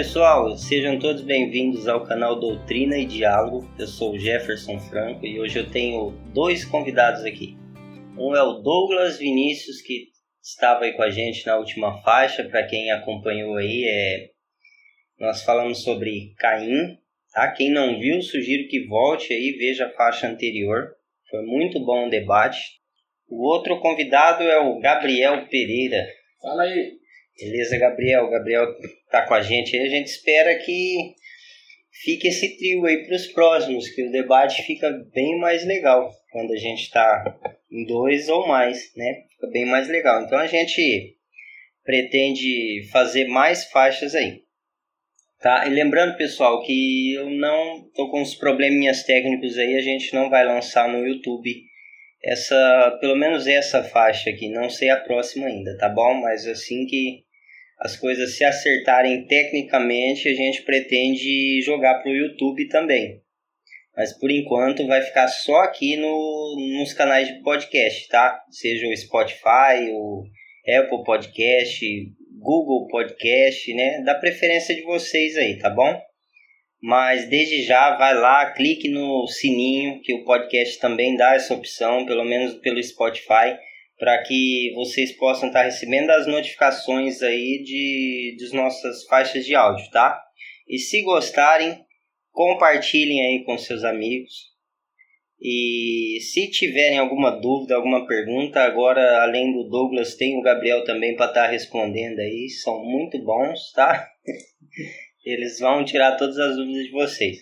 pessoal, sejam todos bem-vindos ao canal Doutrina e Diálogo. Eu sou o Jefferson Franco e hoje eu tenho dois convidados aqui. Um é o Douglas Vinícius, que estava aí com a gente na última faixa. Para quem acompanhou aí, é... nós falamos sobre Caim. Tá? Quem não viu, sugiro que volte aí e veja a faixa anterior. Foi muito bom o debate. O outro convidado é o Gabriel Pereira. Fala aí. Beleza, Gabriel? Gabriel tá com a gente aí. A gente espera que fique esse trio aí para os próximos, que o debate fica bem mais legal quando a gente está em dois ou mais, né? Fica bem mais legal. Então a gente pretende fazer mais faixas aí. Tá? E lembrando, pessoal, que eu não tô com uns probleminhas técnicos aí, a gente não vai lançar no YouTube essa, pelo menos essa faixa aqui, não sei a próxima ainda, tá bom? Mas assim que as coisas se acertarem tecnicamente, a gente pretende jogar para o YouTube também. Mas por enquanto vai ficar só aqui no, nos canais de podcast, tá? Seja o Spotify, o Apple Podcast, Google Podcast, né? Da preferência de vocês aí, tá bom? Mas desde já vai lá, clique no sininho, que o podcast também dá essa opção, pelo menos pelo Spotify para que vocês possam estar tá recebendo as notificações aí de, de nossas faixas de áudio, tá? E se gostarem, compartilhem aí com seus amigos. E se tiverem alguma dúvida, alguma pergunta, agora além do Douglas, tem o Gabriel também para estar tá respondendo aí, são muito bons, tá? Eles vão tirar todas as dúvidas de vocês.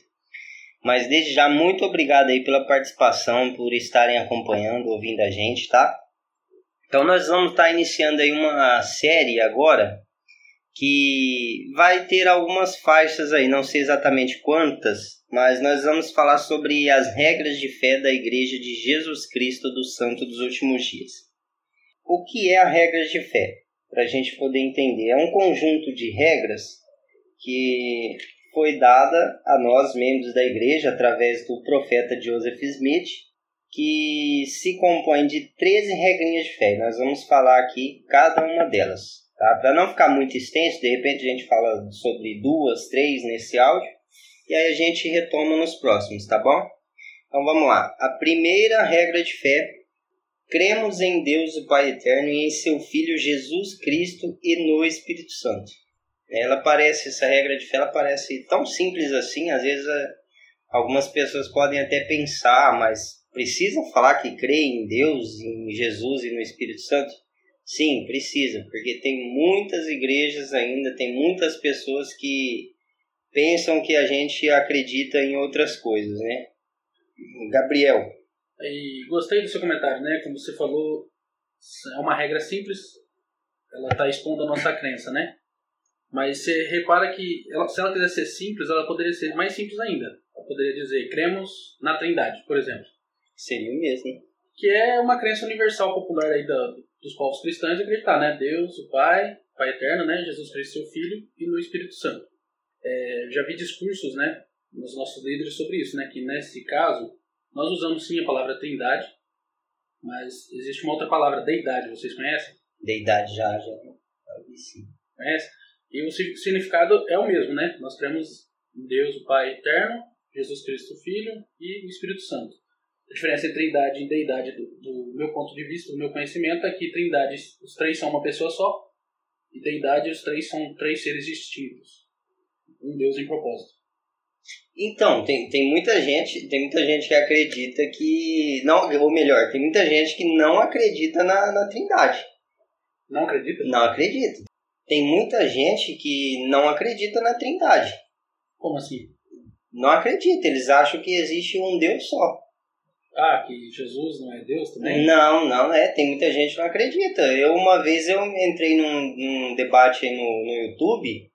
Mas desde já, muito obrigado aí pela participação, por estarem acompanhando, ouvindo a gente, tá? Então nós vamos estar tá iniciando aí uma série agora que vai ter algumas faixas aí, não sei exatamente quantas, mas nós vamos falar sobre as regras de fé da Igreja de Jesus Cristo do Santo dos Últimos Dias. O que é a regra de fé? Para a gente poder entender, é um conjunto de regras que foi dada a nós, membros da igreja, através do profeta Joseph Smith, que se compõe de 13 regrinhas de fé. Nós vamos falar aqui cada uma delas. Tá? Para não ficar muito extenso, de repente a gente fala sobre duas, três nesse áudio e aí a gente retoma nos próximos, tá bom? Então vamos lá. A primeira regra de fé: cremos em Deus, o Pai Eterno, e em seu Filho Jesus Cristo e no Espírito Santo. Ela parece, essa regra de fé, ela parece tão simples assim, às vezes eh, algumas pessoas podem até pensar, mas Precisa falar que crê em Deus, em Jesus e no Espírito Santo? Sim, precisa, porque tem muitas igrejas ainda, tem muitas pessoas que pensam que a gente acredita em outras coisas, né? Gabriel. E gostei do seu comentário, né? Como você falou, é uma regra simples, ela está expondo a nossa crença, né? Mas você repara que ela, se ela quiser ser simples, ela poderia ser mais simples ainda. Ela poderia dizer, cremos na Trindade, por exemplo. Seria o mesmo. Que é uma crença universal popular aí da, dos povos cristãos acreditar, né? Deus, o Pai, Pai Eterno, né? Jesus Cristo, seu Filho, e no Espírito Santo. É, já vi discursos, né? Nos nossos líderes sobre isso, né? Que nesse caso, nós usamos sim a palavra trindade, mas existe uma outra palavra, deidade, vocês conhecem? Deidade já, já. já sim. Conhece? E o significado é o mesmo, né? Nós cremos em Deus, o Pai Eterno, Jesus Cristo, Filho e o Espírito Santo. A diferença entre trindade e deidade, do, do, meu ponto de vista, do meu conhecimento, é que trindade, os três são uma pessoa só, e deidade, os três são três seres distintos. Um Deus em propósito. Então, tem, tem muita gente, tem muita gente que acredita que. Não, ou melhor, tem muita gente que não acredita na, na trindade. Não acredita? Não acredita. Tem muita gente que não acredita na trindade. Como assim? Não acredita, eles acham que existe um Deus só. Ah, que Jesus não é Deus também? Não, não é. Tem muita gente que não acredita. Eu, uma vez, eu entrei num, num debate no, no YouTube,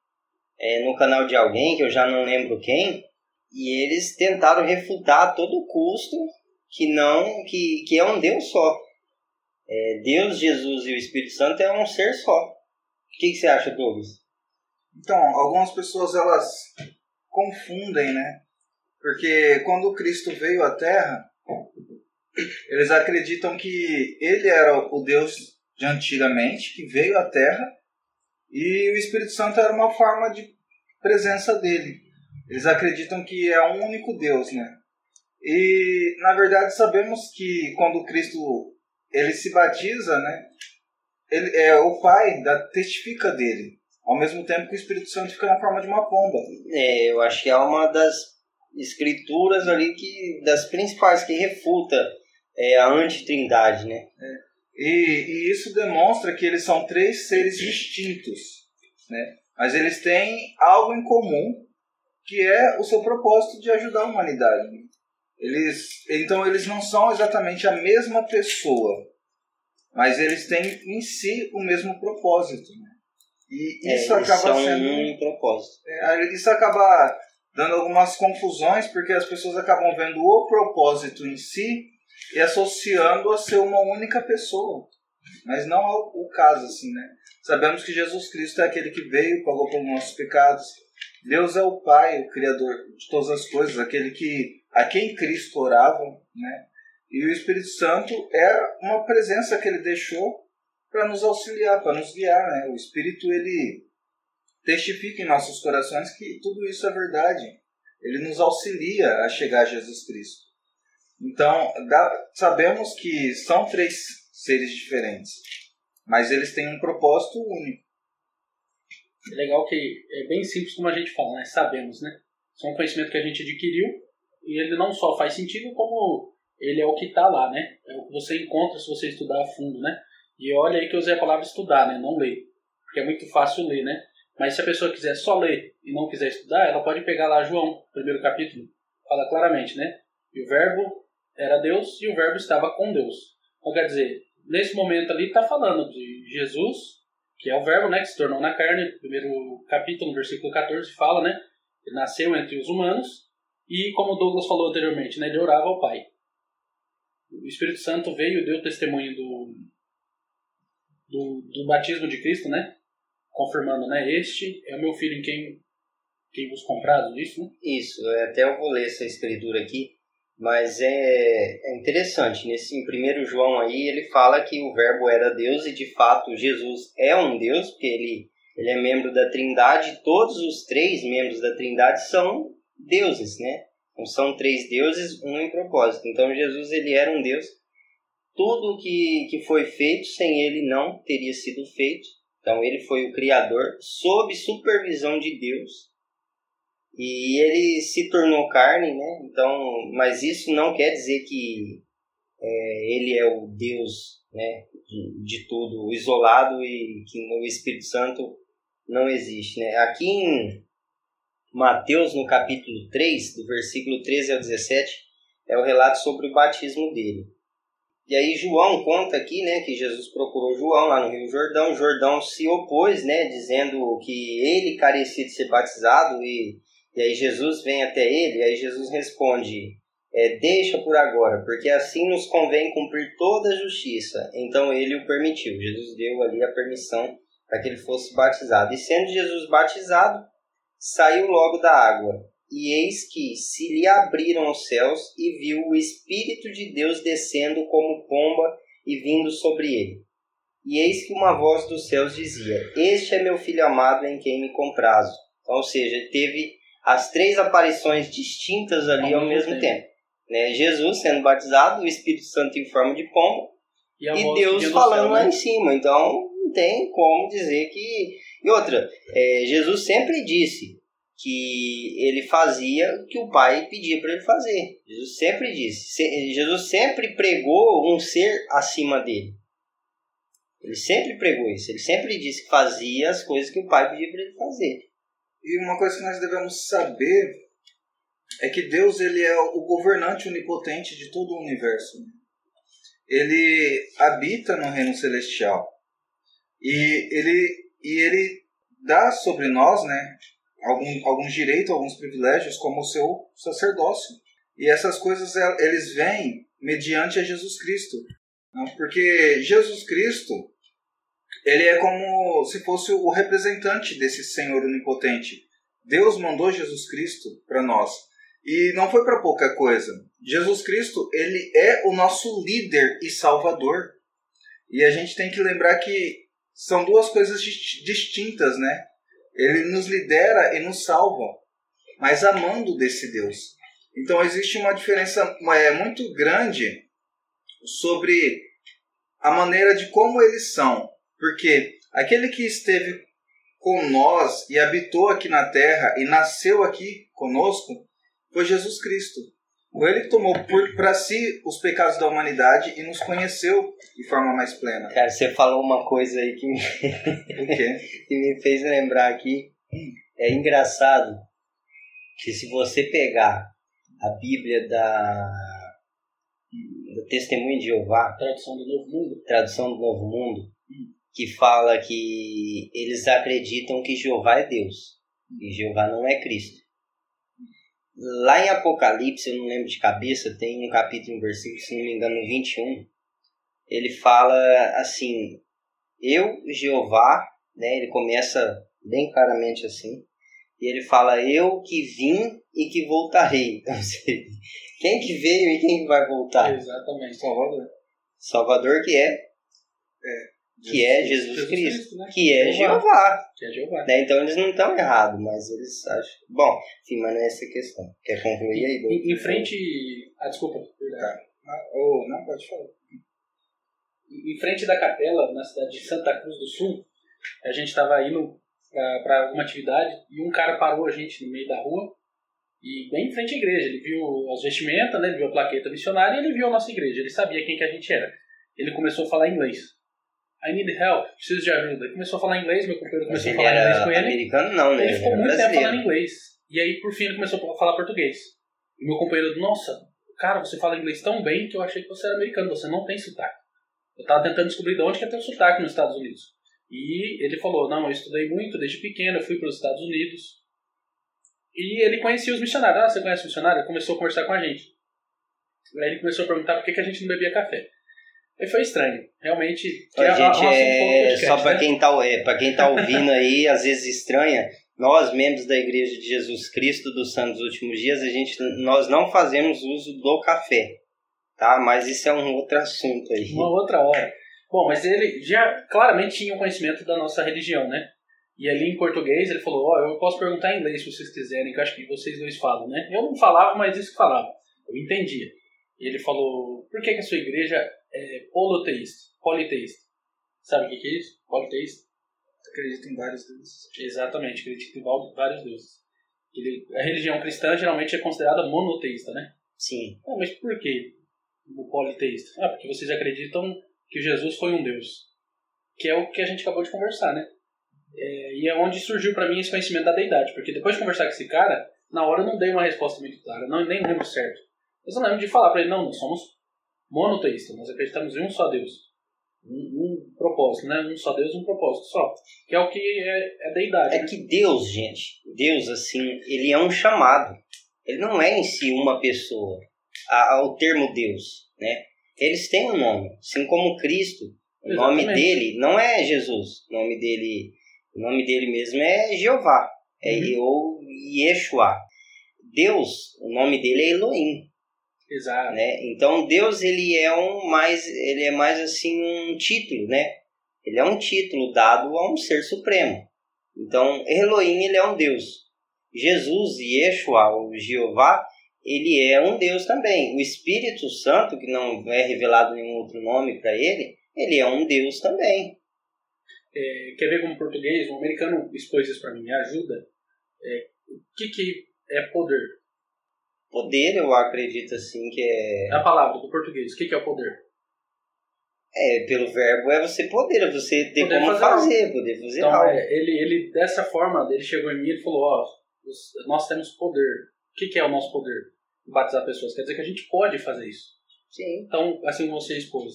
é, no canal de alguém, que eu já não lembro quem, e eles tentaram refutar a todo custo que não, que, que é um Deus só. É, Deus, Jesus e o Espírito Santo é um ser só. O que, que você acha, Douglas? Então, algumas pessoas elas confundem, né? Porque quando Cristo veio à Terra, eles acreditam que ele era o Deus de antigamente, que veio à Terra, e o Espírito Santo era uma forma de presença dele. Eles acreditam que é um único Deus, né? E na verdade sabemos que quando Cristo ele se batiza, né? Ele é o Pai da, testifica dele, ao mesmo tempo que o Espírito Santo fica na forma de uma pomba. É, eu acho que é uma das escrituras ali que das principais que refuta é, a antitrindade, né? É. E, e isso demonstra que eles são três seres distintos, né? Mas eles têm algo em comum, que é o seu propósito de ajudar a humanidade. Eles, então eles não são exatamente a mesma pessoa, mas eles têm em si o mesmo propósito. Né? E é, isso acaba sendo um propósito. É, isso acaba dando algumas confusões porque as pessoas acabam vendo o propósito em si e associando a ser uma única pessoa. Mas não é o caso, assim, né? Sabemos que Jesus Cristo é aquele que veio, pagou pelos nossos pecados. Deus é o Pai, o Criador de todas as coisas, aquele que a quem Cristo orava, né? E o Espírito Santo é uma presença que ele deixou para nos auxiliar, para nos guiar, né? O Espírito ele testifica em nossos corações que tudo isso é verdade. Ele nos auxilia a chegar a Jesus Cristo. Então, sabemos que são três seres diferentes, mas eles têm um propósito único. É legal que é bem simples como a gente fala, né? Sabemos, né? Isso é um conhecimento que a gente adquiriu e ele não só faz sentido, como ele é o que está lá, né? É o que você encontra se você estudar a fundo, né? E olha aí que eu usei a palavra estudar, né? Não ler. Porque é muito fácil ler, né? Mas se a pessoa quiser só ler e não quiser estudar, ela pode pegar lá João, primeiro capítulo, fala claramente, né? E o verbo era Deus e o verbo estava com Deus. Então quer dizer, nesse momento ali está falando de Jesus, que é o verbo, né? Que se tornou na carne, primeiro capítulo, versículo 14, fala, né? Ele nasceu entre os humanos e, como Douglas falou anteriormente, né? Ele orava ao Pai. O Espírito Santo veio e deu testemunho do, do, do batismo de Cristo, né? confirmando, né? Este é o meu filho em quem, quem vos comprado, isso, né? Isso, é, até eu vou ler essa escritura aqui, mas é, é interessante, nesse em 1 João aí, ele fala que o verbo era Deus e de fato Jesus é um Deus, porque ele, ele é membro da trindade, todos os três membros da trindade são deuses, né? Então, são três deuses, um em propósito. Então Jesus ele era um Deus. Tudo que, que foi feito sem ele não teria sido feito. Então ele foi o criador sob supervisão de Deus. E ele se tornou carne, né? Então, mas isso não quer dizer que é, ele é o Deus, né, de, de tudo, isolado e que o Espírito Santo não existe, né? Aqui em Mateus, no capítulo 3, do versículo 13 ao 17, é o relato sobre o batismo dele. E aí João conta aqui, né, que Jesus procurou João lá no Rio Jordão. Jordão se opôs, né, dizendo que ele carecia de ser batizado e, e aí Jesus vem até ele. E aí Jesus responde: é, deixa por agora, porque assim nos convém cumprir toda a justiça. Então ele o permitiu. Jesus deu ali a permissão para que ele fosse batizado. E sendo Jesus batizado, saiu logo da água. E eis que se lhe abriram os céus e viu o Espírito de Deus descendo como pomba e vindo sobre ele. E eis que uma voz dos céus dizia: Este é meu filho amado em quem me comprazo. Então, ou seja, teve as três aparições distintas ali ao, ao mesmo tempo. tempo. Né? Jesus sendo batizado, o Espírito Santo em forma de pomba e, e Deus falando céu, né? lá em cima. Então, não tem como dizer que. E outra, é, Jesus sempre disse: que ele fazia o que o pai pedia para ele fazer. Jesus sempre disse, Jesus sempre pregou um ser acima dele. Ele sempre pregou isso, ele sempre disse que fazia as coisas que o pai pedia para ele fazer. E uma coisa que nós devemos saber é que Deus ele é o governante onipotente de todo o universo. Ele habita no reino celestial. E ele, e ele dá sobre nós, né, algum, alguns direitos, alguns privilégios, como o seu sacerdócio. E essas coisas eles vêm mediante a Jesus Cristo. Porque Jesus Cristo, ele é como se fosse o representante desse Senhor onipotente. Deus mandou Jesus Cristo para nós. E não foi para pouca coisa. Jesus Cristo, ele é o nosso líder e salvador. E a gente tem que lembrar que são duas coisas distintas, né? Ele nos lidera e nos salva, mas amando desse Deus. Então existe uma diferença é, muito grande sobre a maneira de como eles são. Porque aquele que esteve com nós e habitou aqui na terra e nasceu aqui conosco foi Jesus Cristo. Foi ele que tomou para si os pecados da humanidade e nos conheceu de forma mais plena. Cara, você falou uma coisa aí que me, que me fez lembrar aqui. É engraçado que se você pegar a Bíblia da, do Testemunho de Jeová, tradução do Novo Mundo, tradução do Novo Mundo, que fala que eles acreditam que Jeová é Deus e Jeová não é Cristo. Lá em Apocalipse, eu não lembro de cabeça, tem um capítulo, um versículo, se não me engano, no 21, ele fala assim: Eu, Jeová, né, ele começa bem claramente assim, e ele fala: Eu que vim e que voltarei. Então, quem que veio e quem que vai voltar? Exatamente. Salvador. Salvador que é. É. Que é Jesus, Jesus Cristo. Cristo, né? Que é Jeová. Jeová. Que é Jeová. Né? Então eles não estão errados, mas eles acham. Bom, enfim, mas não é essa questão. Quer concluir aí? Em, em frente. Ah, desculpa. Ah, oh, não, pode falar. Em frente da capela, na cidade de Santa Cruz do Sul, a gente estava indo para alguma atividade e um cara parou a gente no meio da rua e bem em frente à igreja. Ele viu as vestimentas, né? Ele viu a plaqueta missionária e ele viu a nossa igreja. Ele sabia quem que a gente era. Ele começou a falar inglês. I need help, preciso de ajuda. Ele começou a falar inglês, meu companheiro começou a falar inglês com ele. americano, não, né? Ele ficou muito tempo falando inglês. E aí, por fim, ele começou a falar português. E meu companheiro, nossa, cara, você fala inglês tão bem que eu achei que você era americano, você não tem sotaque. Eu tava tentando descobrir de onde que é teu sotaque nos Estados Unidos. E ele falou, não, eu estudei muito desde pequeno, eu fui para os Estados Unidos. E ele conhecia os missionários. Ah, você conhece o missionário? Ele começou a conversar com a gente. Aí ele começou a perguntar por que, que a gente não bebia café. Aí foi estranho. Realmente, que A é um gente é, podcast, só para né? quem, tá, é, quem tá ouvindo aí, às vezes estranha, nós, membros da Igreja de Jesus Cristo dos Santos Últimos Dias, a gente, nós não fazemos uso do café, tá? Mas isso é um outro assunto aí. Uma outra hora. Bom, mas ele já claramente tinha um conhecimento da nossa religião, né? E ali em português ele falou, ó, eu posso perguntar em inglês se vocês quiserem, que eu acho que vocês dois falam, né? Eu não falava, mas isso que falava. Eu entendia. E ele falou, por que, que a sua igreja é poloteísta? Politeísta. Sabe o que, que é isso? Politeísta? Acredito em vários deuses. Exatamente, acredita em vários deuses. Ele, a religião cristã geralmente é considerada monoteísta, né? Sim. Ah, mas por que o politeísta? Ah, porque vocês acreditam que Jesus foi um Deus. Que é o que a gente acabou de conversar, né? É, e é onde surgiu pra mim esse conhecimento da deidade. Porque depois de conversar com esse cara, na hora eu não dei uma resposta muito clara. Não, nem lembro certo. Mas eu lembro de falar pra ele, não, nós somos monoteístas. Nós acreditamos em um só Deus. Um, um propósito, né? Um só Deus, um propósito só. Que é o que é, é deidade. É né? que Deus, gente, Deus, assim, ele é um chamado. Ele não é em si uma pessoa. A- O termo Deus, né? Eles têm um nome. Assim como Cristo, o nome Exatamente. dele não é Jesus. O nome dele, o nome dele mesmo é Jeová. É, Uhum. Ou Yeshua. Deus, o nome dele é Elohim. Exato. né? Então Deus ele é um mais ele é mais assim um título, né? Ele é um título dado a um ser supremo. Então Elohim ele é um Deus. Jesus Yeshua, o Jeová, ele é um Deus também. O Espírito Santo, que não é revelado nenhum outro nome para ele, ele é um Deus também. É, quer ver como português? Um americano expôs isso pra mim. Me ajuda. É, o que, que é poder? Poder, eu acredito assim que é, É a palavra do português. O que, que é o poder? é pelo verbo é você poder, é você ter Poder como fazer algo. fazer, poder fazer Então, algo. é, ele, ele, dessa forma, ele chegou em mim e falou: Ó, os- nós temos poder. O que, que é o nosso poder? Batizar pessoas. Quer dizer que a gente pode fazer isso. Sim. Então, assim como você expôs,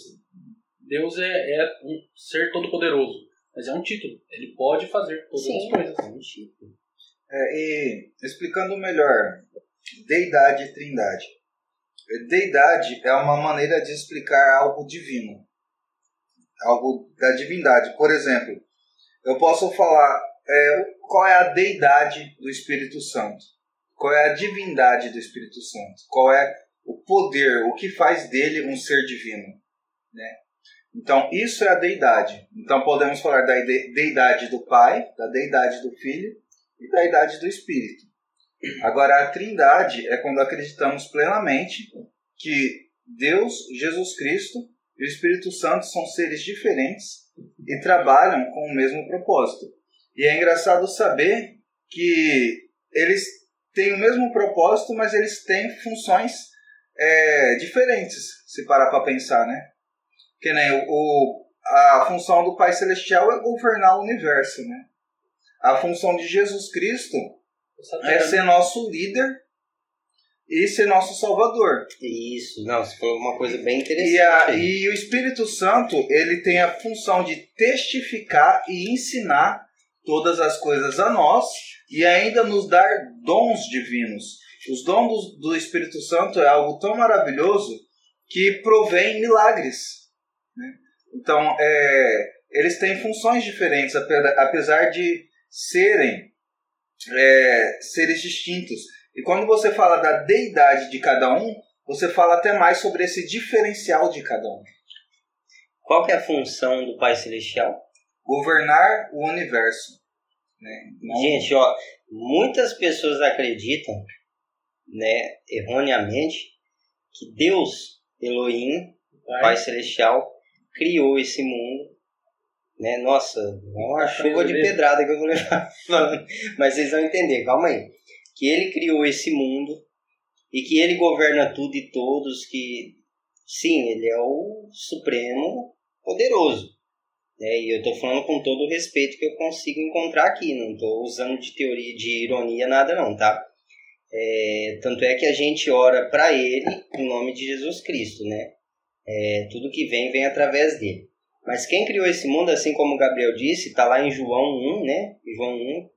Deus é, é um ser todo-poderoso. Mas é um título. Ele pode fazer todas Sim. as coisas. É um título. É, e explicando melhor, deidade e trindade. Deidade é uma maneira de explicar algo divino, algo da divindade. Por exemplo, eu posso falar é, qual é a deidade do Espírito Santo, qual é a divindade do Espírito Santo, qual é o poder, o que faz dele um ser divino. Né? Então, isso é a deidade. Então, podemos falar da deidade do Pai, da deidade do Filho e da deidade do Espírito. Agora, a trindade é quando acreditamos plenamente que Deus, Jesus Cristo e o Espírito Santo são seres diferentes e trabalham com o mesmo propósito. E é engraçado saber que eles têm o mesmo propósito, mas eles têm funções é, diferentes, se parar para pensar, né? Que nem o, o, a função do Pai Celestial é governar o universo, né? A função de Jesus Cristo é ser nosso líder e ser nosso Salvador. Isso, não, isso foi uma coisa bem interessante. E, a, e o Espírito Santo, ele tem a função de testificar e ensinar todas as coisas a nós e ainda nos dar dons divinos. Os dons do, do Espírito Santo é algo tão maravilhoso que provém milagres. Né? Então, é, eles têm funções diferentes, apesar de serem é, seres distintos. E quando você fala da deidade de cada um, você fala até mais sobre esse diferencial de cada um. Qual que é a função do Pai Celestial? Governar o universo. Né? Não... Gente, ó, muitas pessoas acreditam, né, erroneamente, que Deus, Elohim, Pai, Pai Celestial, criou esse mundo né? Nossa, uma chuva de pedrada que eu vou levar. Mas vocês vão entender, calma aí. Que ele criou esse mundo e que ele governa tudo e todos, que sim, ele é o supremo poderoso. Né? E eu estou falando com todo o respeito que eu consigo encontrar aqui, não estou usando de teoria, de ironia, nada não, tá? É, tanto é que a gente ora para ele em nome de Jesus Cristo, né? É, tudo que vem, vem através dele. Mas quem criou esse mundo, assim como o Gabriel disse, está lá em João 1, né? João 1,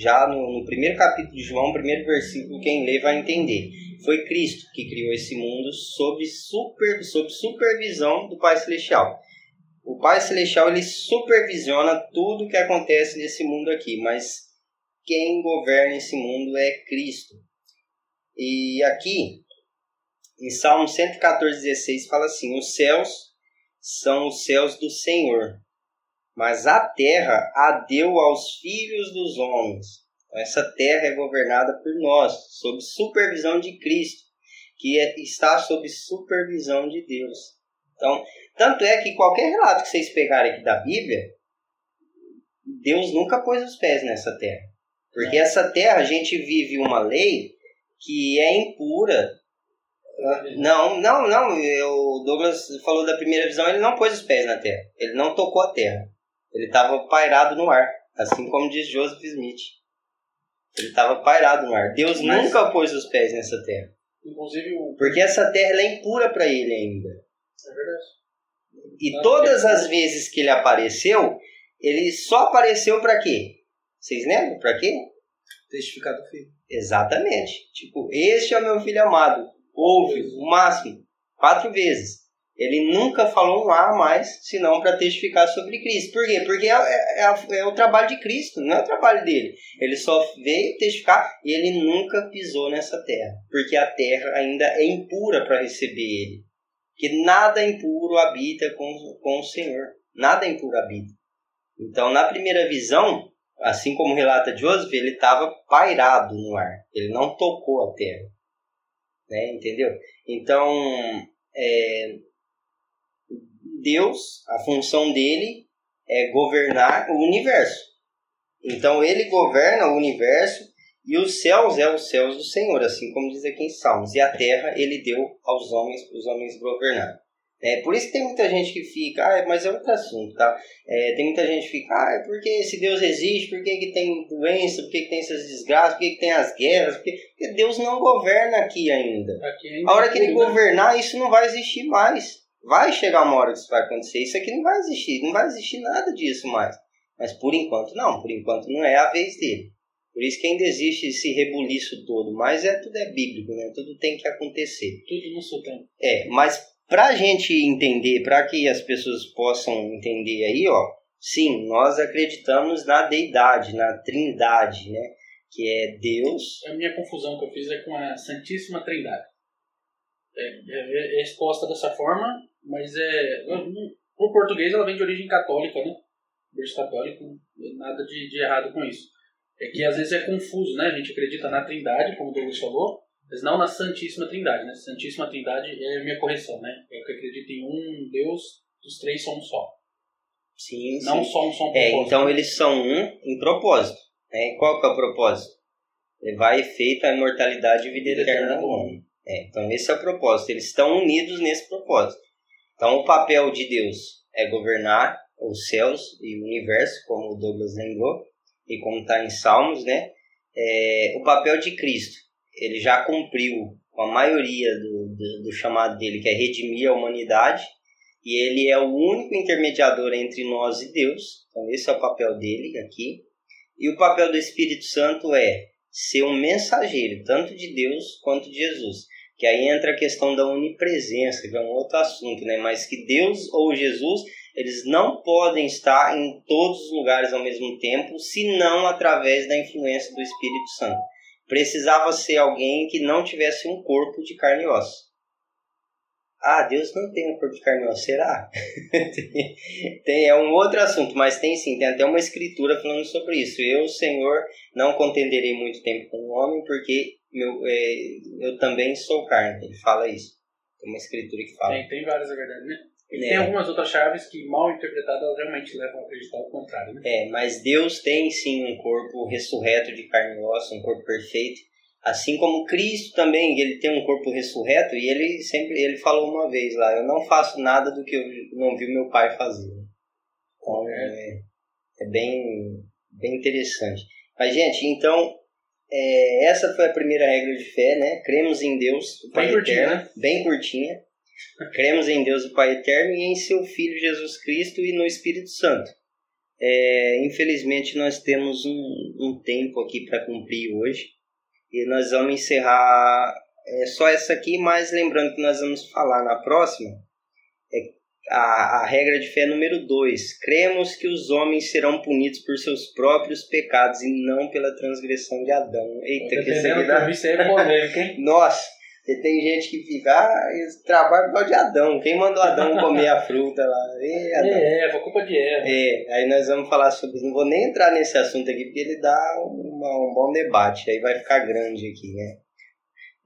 já no, no, primeiro capítulo de João, primeiro versículo, quem lê vai entender. Foi Cristo que criou esse mundo sob, super, sob supervisão do Pai Celestial. O Pai Celestial ele supervisiona tudo que acontece nesse mundo aqui, mas quem governa esse mundo é Cristo. E aqui, em Salmo 114, 16, fala assim: Os céus são os céus do Senhor, mas a terra a deu aos filhos dos homens. Então, essa terra é governada por nós, sob supervisão de Cristo, que é, está sob supervisão de Deus. Então, tanto é que qualquer relato que vocês pegarem aqui da Bíblia, Deus nunca pôs os pés nessa terra. Porque essa terra a gente vive uma lei que é impura não, não, não. O Douglas falou da primeira visão, ele não pôs os pés na terra. Ele não tocou a terra. Ele estava pairado no ar, assim como diz Joseph Smith. Ele estava pairado no ar. Deus Mas... nunca pôs os pés nessa terra. Inclusive o... Porque essa terra é impura para ele ainda. É verdade. E todas as vezes que ele apareceu, ele só apareceu para quê? Vocês lembram? Para quê? Testificar do filho. Exatamente. Tipo, este é o meu filho amado ouve o máximo quatro vezes. Ele nunca falou um A mais, senão para testificar sobre Cristo. Por quê? Porque é, é, é, é, o trabalho de Cristo, não é o trabalho dele. Ele só veio testificar e ele nunca pisou nessa terra. Porque a terra ainda é impura para receber ele. Que nada impuro habita com, com o Senhor. Nada impuro habita. Então, na primeira visão, assim como relata Joseph, ele estava pairado no ar. Ele não tocou a terra né? Entendeu? Então, é, Deus, a função dele é governar o universo. Então ele governa o universo e os céus é os céus do Senhor, assim como diz aqui em Salmos. E a terra ele deu aos homens, os homens governar. É, por isso que tem muita gente que fica, ah, mas é outro assunto, tá? É, tem muita gente que fica, ah, porque se Deus existe, por que, que tem doença, por que, que tem essas desgraças, por que, que tem as guerras? Porque, porque Deus não governa aqui ainda. Aqui ainda a hora que ele governar, isso não vai existir mais. Vai chegar uma hora que isso vai acontecer, isso aqui não vai existir, não vai existir nada disso mais. Mas por enquanto não, por enquanto não é a vez dele. Por isso que ainda existe esse rebuliço todo, mas é tudo é bíblico, né? Tudo tem que acontecer. Tudo no seu tempo. É, mas para a gente entender, para que as pessoas possam entender aí, ó, sim, nós acreditamos na deidade, na trindade, né? Que é Deus. A minha confusão que eu fiz é com a Santíssima Trindade. É, é, é exposta dessa forma, mas é. o português ela vem de origem católica, né? Berço católico, nada de, de errado com isso. É que às vezes é confuso, né? A gente acredita na Trindade, como o Douglas falou, mas não na Santíssima Trindade, né? Santíssima Trindade é a minha correção, né? Eu que acredito em um Deus, os três são um só. Sim, Não sim. só um só um É, propósito. então eles são um em propósito. Né? Qual que é o propósito? Levar efeito a imortalidade e vida eterna do homem. É, então esse é o propósito. Eles estão unidos nesse propósito. Então o papel de Deus é governar os céus e o universo, como o Douglas lembrou, e como está em Salmos, né? É, o papel de Cristo, ele já cumpriu com a maioria do, do, do chamado dele, que é redimir a humanidade, e ele é o único intermediador entre nós e Deus. Então esse é o papel dele aqui. E o papel do Espírito Santo é ser um mensageiro, tanto de Deus quanto de Jesus. Que aí entra a questão da onipresença, que é um outro assunto, né? Mas que Deus ou Jesus, eles não podem estar em todos os lugares ao mesmo tempo, senão através da influência do Espírito Santo. Precisava ser alguém que não tivesse um corpo de carne e osso. Ah, Deus não tem um corpo de carne e osso, será? tem, é um outro assunto, mas tem sim, tem até uma escritura falando sobre isso. Eu, Senhor, não contenderei muito tempo com o homem, porque meu, é, eu também sou carne. Ele fala isso. Tem uma escritura que fala. Tem, tem várias, na verdade, né? E É. tem algumas outras chaves que, mal interpretadas, realmente levam a acreditar o contrário, né? É, mas Deus tem sim um corpo ressurreto de carne e osso, um corpo perfeito. Assim como Cristo também, ele tem um corpo ressurreto e ele sempre ele falou uma vez lá, eu não faço nada do que eu não vi meu pai fazer. Então é, é bem, bem interessante. Mas gente, então é, essa foi a primeira regra de fé, né? Cremos em Deus, Bem curtinha, Eterno, né? bem curtinha. Cremos em Deus, o Pai Eterno, e em seu Filho Jesus Cristo e no Espírito Santo. É, infelizmente, nós temos um, um tempo aqui para cumprir hoje. E nós vamos encerrar é, só essa aqui, mas lembrando que nós vamos falar na próxima. É a, a regra de fé número 2. Cremos que os homens serão punidos por seus próprios pecados e não pela transgressão de Adão. Eita, que isso dá... aí é polêmico, hein? Nossa, e tem gente que fica, ah, esse trabalho por causa de Adão. Quem mandou Adão comer a fruta lá? Ê, Adão. É Eva, culpa de Eva. É, aí nós vamos falar sobre. Não vou nem entrar nesse assunto aqui, porque ele dá uma- um bom debate, aí vai ficar grande aqui, né?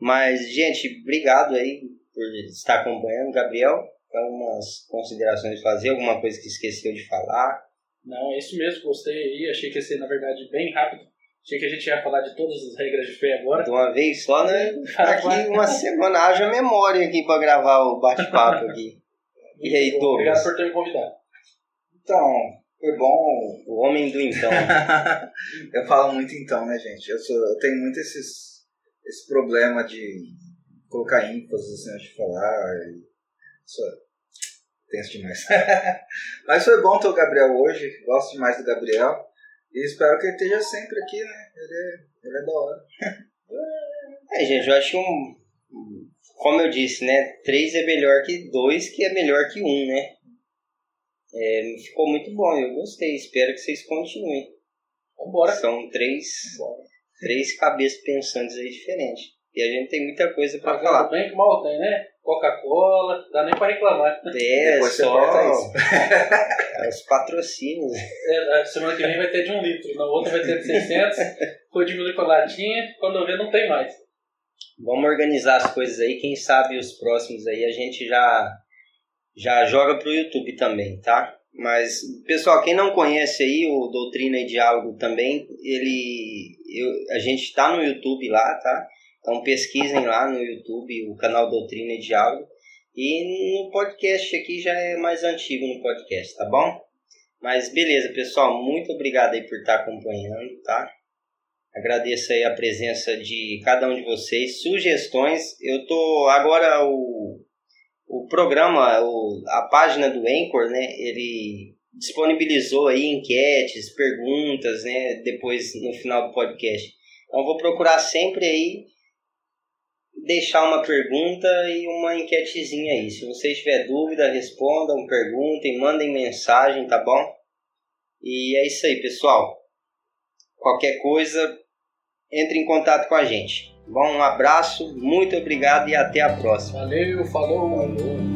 Mas, gente, obrigado aí por estar acompanhando. Gabriel, tem algumas considerações de fazer, alguma coisa que esqueceu de falar. Não, é isso mesmo, gostei aí. Achei que ia ser, na verdade, bem rápido. Achei que a gente ia falar de todas as regras de fé agora. De uma vez só, né? Ficar aqui uma semana, haja memória aqui para gravar o bate-papo aqui. E aí. Douglas? Obrigado por ter me convidado. Então, foi bom. O homem do então. eu falo muito então, né, gente? Eu, sou, eu tenho muito esses, esse problema de colocar ênfase assim, antes de falar. E sou tenso demais. Mas foi bom ter o Gabriel hoje. Gosto demais do Gabriel. E espero que ele esteja sempre aqui, né? Ele é, ele é da hora. É, gente, eu acho um. Como eu disse, né? Três é melhor que dois, que é melhor que um, né? É, ficou muito bom, eu gostei. Espero que vocês continuem. Vambora. São três, três cabeças pensantes aí diferentes. E a gente tem muita coisa pra Pagando falar. bem que mal tem, né? Coca-Cola, dá nem pra reclamar. É, Depois você só corta isso. os patrocínios. É, a semana que vem vai ter de um litro, na outra vai ter de 600. Foi diminuir com a latinha, quando eu ver não tem mais. Vamos organizar as coisas aí. Quem sabe os próximos aí a gente já, já joga pro YouTube também, tá? Mas, pessoal, quem não conhece aí o Doutrina e Diálogo também, ele, eu, a gente tá no YouTube lá, tá? Então pesquisem lá no YouTube o canal Doutrina e Diálogo. E no podcast aqui já é mais antigo no podcast, tá bom? Mas beleza, pessoal, muito obrigado aí por estar acompanhando, tá? Agradeço aí a presença de cada um de vocês. Sugestões, eu tô agora o, o programa, o, a página do Anchor, né? Ele disponibilizou aí enquetes, perguntas, né? Depois no final do podcast. Então vou procurar sempre aí deixar uma pergunta e uma enquetezinha aí. Se vocês tiver dúvida, respondam, perguntem, mandem mensagem, tá bom? E é isso aí, pessoal. Qualquer coisa, entre em contato com a gente. Bom, um abraço, muito obrigado e até a próxima. Valeu, falou. Falou.